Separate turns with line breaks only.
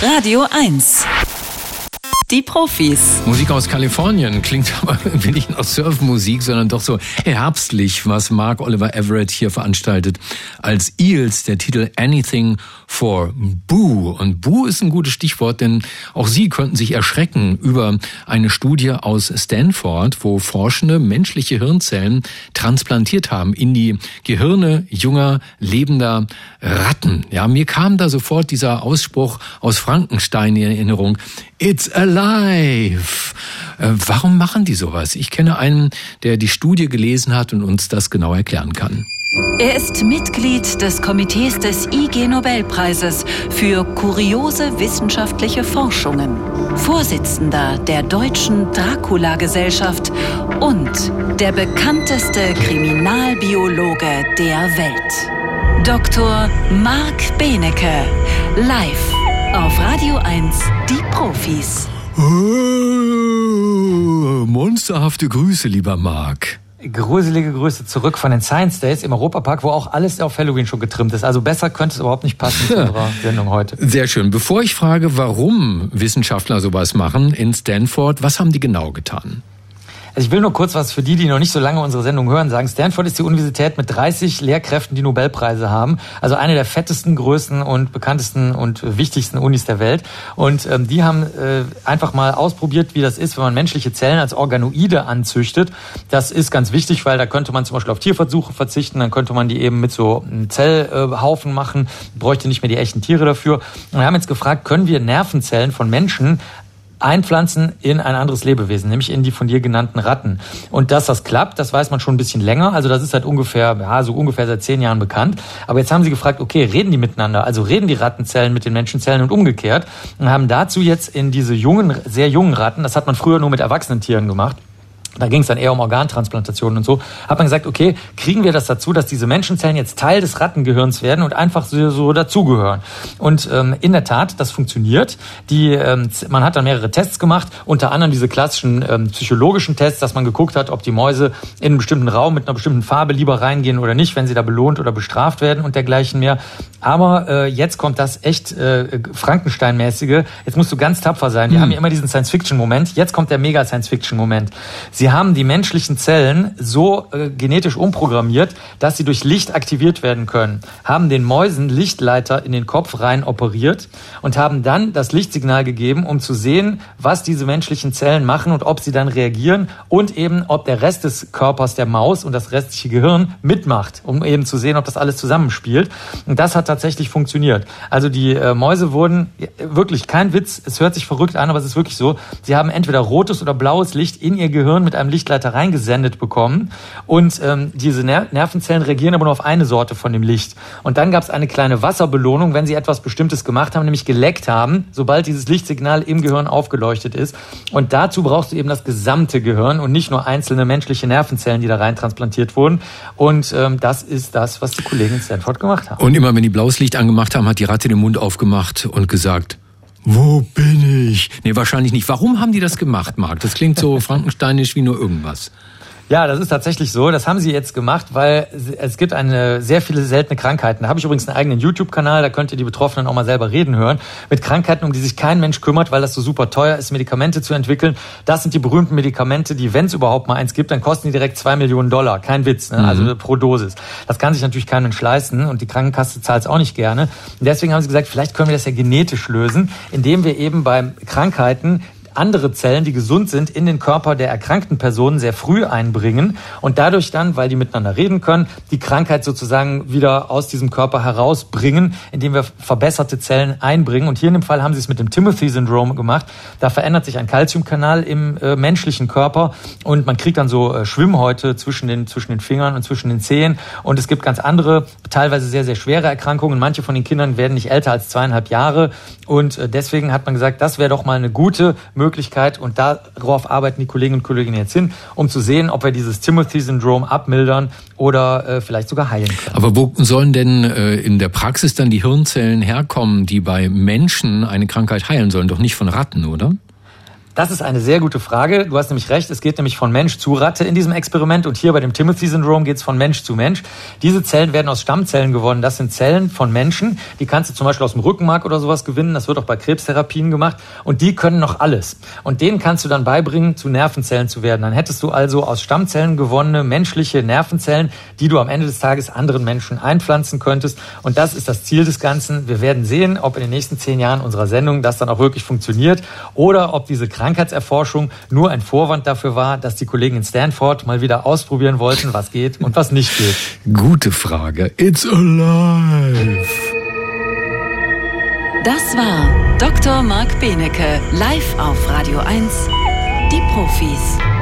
Radio 1. Die Profis.
Musik aus Kalifornien klingt aber irgendwie nicht nach Surfmusik, sondern doch so herbstlich, was Mark Oliver Everett hier veranstaltet als Eels, der Titel Anything for Boo. Und Boo ist ein gutes Stichwort, denn auch Sie könnten sich erschrecken über eine Studie aus Stanford, wo Forschende menschliche Hirnzellen transplantiert haben in die Gehirne junger, lebender Ratten. Ja, mir kam da sofort dieser Ausspruch aus Frankenstein in Erinnerung. It's alive. Äh, warum machen die sowas? Ich kenne einen, der die Studie gelesen hat und uns das genau erklären kann.
Er ist Mitglied des Komitees des IG Nobelpreises für kuriose wissenschaftliche Forschungen, Vorsitzender der Deutschen Dracula-Gesellschaft und der bekannteste Kriminalbiologe der Welt. Dr. Marc Benecke, live auf Radio 1, die Profis.
Oh, monsterhafte Grüße, lieber Marc.
Gruselige Grüße zurück von den Science Days im Europapark, wo auch alles auf Halloween schon getrimmt ist. Also besser könnte es überhaupt nicht passen zu unserer Sendung heute.
Sehr schön. Bevor ich frage, warum Wissenschaftler sowas machen in Stanford, was haben die genau getan?
Also ich will nur kurz was für die, die noch nicht so lange unsere Sendung hören, sagen. Stanford ist die Universität mit 30 Lehrkräften, die Nobelpreise haben. Also eine der fettesten, größten und bekanntesten und wichtigsten Unis der Welt. Und ähm, die haben äh, einfach mal ausprobiert, wie das ist, wenn man menschliche Zellen als Organoide anzüchtet. Das ist ganz wichtig, weil da könnte man zum Beispiel auf Tierversuche verzichten, dann könnte man die eben mit so einem Zellhaufen machen, bräuchte nicht mehr die echten Tiere dafür. Und wir haben jetzt gefragt, können wir Nervenzellen von Menschen einpflanzen in ein anderes Lebewesen, nämlich in die von dir genannten Ratten. Und dass das klappt, das weiß man schon ein bisschen länger. Also das ist seit ungefähr, ja, so ungefähr seit zehn Jahren bekannt. Aber jetzt haben sie gefragt, okay, reden die miteinander? Also reden die Rattenzellen mit den Menschenzellen und umgekehrt? Und haben dazu jetzt in diese jungen, sehr jungen Ratten, das hat man früher nur mit erwachsenen Tieren gemacht, da ging es dann eher um Organtransplantationen und so, hat man gesagt, okay, kriegen wir das dazu, dass diese Menschenzellen jetzt Teil des Rattengehirns werden und einfach so, so dazugehören. Und ähm, in der Tat, das funktioniert. Die, ähm, man hat dann mehrere Tests gemacht, unter anderem diese klassischen ähm, psychologischen Tests, dass man geguckt hat, ob die Mäuse in einen bestimmten Raum mit einer bestimmten Farbe lieber reingehen oder nicht, wenn sie da belohnt oder bestraft werden und dergleichen mehr. Aber äh, jetzt kommt das echt äh, Frankenstein-mäßige. Jetzt musst du ganz tapfer sein. Wir mhm. haben ja immer diesen Science-Fiction-Moment. Jetzt kommt der Mega-Science-Fiction-Moment. Sie haben die menschlichen Zellen so äh, genetisch umprogrammiert, dass sie durch Licht aktiviert werden können. Haben den Mäusen Lichtleiter in den Kopf rein operiert und haben dann das Lichtsignal gegeben, um zu sehen, was diese menschlichen Zellen machen und ob sie dann reagieren und eben, ob der Rest des Körpers der Maus und das restliche Gehirn mitmacht, um eben zu sehen, ob das alles zusammenspielt. Und das hat tatsächlich funktioniert. Also die äh, Mäuse wurden wirklich kein Witz, es hört sich verrückt an, aber es ist wirklich so. Sie haben entweder rotes oder blaues Licht in ihr Gehirn mit einem Lichtleiter reingesendet bekommen. Und ähm, diese Ner Nervenzellen reagieren aber nur auf eine Sorte von dem Licht. Und dann gab es eine kleine Wasserbelohnung, wenn sie etwas Bestimmtes gemacht haben, nämlich geleckt haben, sobald dieses Lichtsignal im Gehirn aufgeleuchtet ist. Und dazu brauchst du eben das gesamte Gehirn und nicht nur einzelne menschliche Nervenzellen, die da rein transplantiert wurden. Und ähm, das ist das, was die Kollegen in Stanford gemacht haben.
Und immer wenn die blaues Licht angemacht haben, hat die Ratte den Mund aufgemacht und gesagt, wo bin ich? Nee, wahrscheinlich nicht. Warum haben die das gemacht, Marc? Das klingt so frankensteinisch wie nur irgendwas.
Ja, das ist tatsächlich so. Das haben sie jetzt gemacht, weil es gibt eine sehr viele seltene Krankheiten. Da habe ich übrigens einen eigenen YouTube-Kanal, da könnt ihr die Betroffenen auch mal selber reden hören. Mit Krankheiten, um die sich kein Mensch kümmert, weil das so super teuer ist, Medikamente zu entwickeln. Das sind die berühmten Medikamente, die, wenn es überhaupt mal eins gibt, dann kosten die direkt zwei Millionen Dollar. Kein Witz, ne? also mhm. pro Dosis. Das kann sich natürlich kein Mensch leisten und die Krankenkasse zahlt es auch nicht gerne. Und deswegen haben sie gesagt, vielleicht können wir das ja genetisch lösen, indem wir eben bei Krankheiten andere Zellen, die gesund sind, in den Körper der erkrankten Personen sehr früh einbringen und dadurch dann, weil die miteinander reden können, die Krankheit sozusagen wieder aus diesem Körper herausbringen, indem wir verbesserte Zellen einbringen. Und hier in dem Fall haben sie es mit dem Timothy-Syndrom gemacht. Da verändert sich ein Calciumkanal im äh, menschlichen Körper und man kriegt dann so äh, Schwimmhäute zwischen den, zwischen den Fingern und zwischen den Zehen. Und es gibt ganz andere, teilweise sehr, sehr schwere Erkrankungen. Manche von den Kindern werden nicht älter als zweieinhalb Jahre. Und äh, deswegen hat man gesagt, das wäre doch mal eine gute Möglichkeit, Möglichkeit und darauf arbeiten die Kolleginnen und Kollegen jetzt hin, um zu sehen, ob wir dieses Timothy-Syndrom abmildern oder äh, vielleicht sogar heilen können.
Aber wo sollen denn äh, in der Praxis dann die Hirnzellen herkommen, die bei Menschen eine Krankheit heilen sollen? Doch nicht von Ratten, oder?
Das ist eine sehr gute Frage. Du hast nämlich recht, es geht nämlich von Mensch zu Ratte in diesem Experiment und hier bei dem Timothy-Syndrom geht es von Mensch zu Mensch. Diese Zellen werden aus Stammzellen gewonnen. Das sind Zellen von Menschen, die kannst du zum Beispiel aus dem Rückenmark oder sowas gewinnen. Das wird auch bei Krebstherapien gemacht und die können noch alles. Und denen kannst du dann beibringen, zu Nervenzellen zu werden. Dann hättest du also aus Stammzellen gewonnene menschliche Nervenzellen, die du am Ende des Tages anderen Menschen einpflanzen könntest. Und das ist das Ziel des Ganzen. Wir werden sehen, ob in den nächsten zehn Jahren unserer Sendung das dann auch wirklich funktioniert oder ob diese Krankheit Krankheitserforschung nur ein Vorwand dafür war, dass die Kollegen in Stanford mal wieder ausprobieren wollten, was geht und was nicht geht?
Gute Frage. It's alive.
Das war Dr. Marc Benecke live auf Radio 1. Die Profis.